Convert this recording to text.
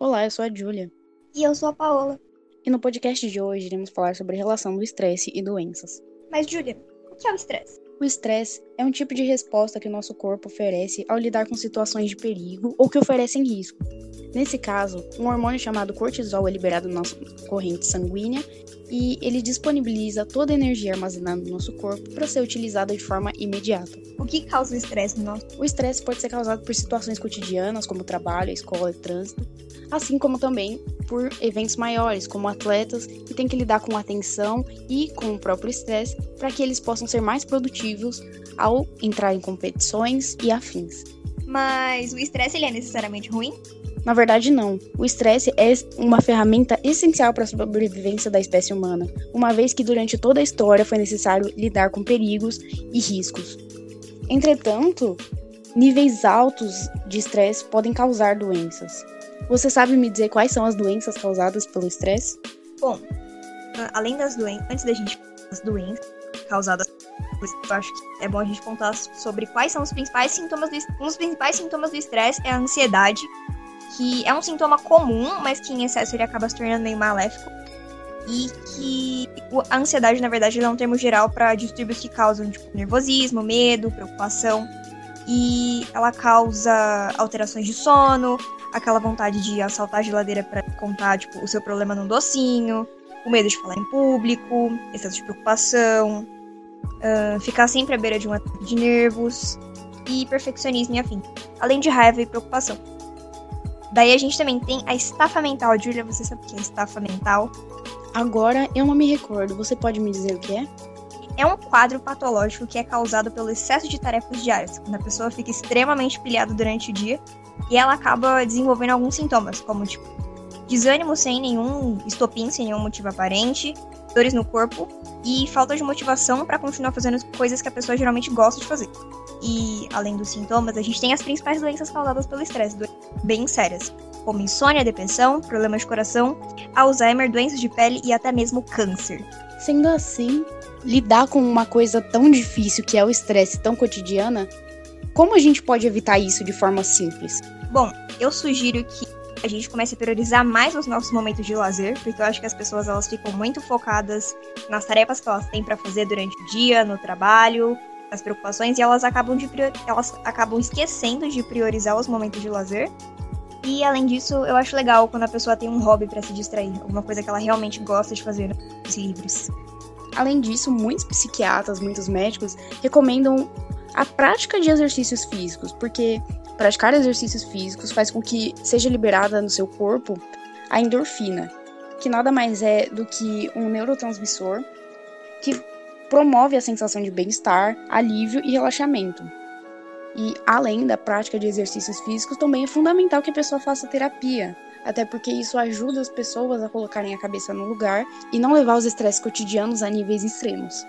Olá, eu sou a Júlia. E eu sou a Paola. E no podcast de hoje iremos falar sobre a relação do estresse e doenças. Mas, Júlia, o que é o estresse? O estresse é um tipo de resposta que o nosso corpo oferece ao lidar com situações de perigo ou que oferecem risco. Nesse caso, um hormônio chamado cortisol é liberado na nossa corrente sanguínea e ele disponibiliza toda a energia armazenada no nosso corpo para ser utilizada de forma imediata. O que causa o estresse no nosso? O estresse pode ser causado por situações cotidianas, como trabalho, escola e trânsito, assim como também por eventos maiores, como atletas que têm que lidar com atenção e com o próprio estresse para que eles possam ser mais produtivos ao entrar em competições e afins. Mas o estresse ele é necessariamente ruim? Na verdade, não. O estresse é uma ferramenta essencial para a sobrevivência da espécie humana, uma vez que durante toda a história foi necessário lidar com perigos e riscos. Entretanto, níveis altos de estresse podem causar doenças. Você sabe me dizer quais são as doenças causadas pelo estresse? Bom, além das doenças, antes da gente as doenças causadas eu acho que é bom a gente contar sobre quais são os principais sintomas do um dos principais sintomas do estresse é a ansiedade, que é um sintoma comum, mas que em excesso ele acaba se tornando meio maléfico. E que a ansiedade, na verdade, é um termo geral para distúrbios que causam tipo, nervosismo, medo, preocupação. E ela causa alterações de sono, aquela vontade de assaltar a geladeira para contar tipo, o seu problema num docinho, o medo de falar em público, excesso de preocupação, uh, ficar sempre à beira de um ataque de nervos e perfeccionismo e afim, além de raiva e preocupação. Daí a gente também tem a estafa mental. Julia, você sabe o que é estafa mental? Agora eu não me recordo, você pode me dizer o que é? É um quadro patológico que é causado pelo excesso de tarefas diárias, quando a pessoa fica extremamente pilhada durante o dia e ela acaba desenvolvendo alguns sintomas, como tipo desânimo sem nenhum estopim, sem nenhum motivo aparente, dores no corpo e falta de motivação para continuar fazendo coisas que a pessoa geralmente gosta de fazer. E além dos sintomas, a gente tem as principais doenças causadas pelo estresse, bem sérias, como insônia, depressão, problemas de coração, Alzheimer, doenças de pele e até mesmo câncer. Sendo assim, lidar com uma coisa tão difícil que é o estresse tão cotidiana, como a gente pode evitar isso de forma simples? Bom, eu sugiro que a gente comece a priorizar mais os nossos momentos de lazer, porque eu acho que as pessoas elas ficam muito focadas nas tarefas que elas têm para fazer durante o dia, no trabalho, as preocupações, e elas acabam, de elas acabam esquecendo de priorizar os momentos de lazer. E além disso, eu acho legal quando a pessoa tem um hobby para se distrair, alguma coisa que ela realmente gosta de fazer nos livros. Além disso, muitos psiquiatras, muitos médicos recomendam a prática de exercícios físicos, porque praticar exercícios físicos faz com que seja liberada no seu corpo a endorfina, que nada mais é do que um neurotransmissor que promove a sensação de bem-estar, alívio e relaxamento. E além da prática de exercícios físicos, também é fundamental que a pessoa faça terapia, até porque isso ajuda as pessoas a colocarem a cabeça no lugar e não levar os estresses cotidianos a níveis extremos.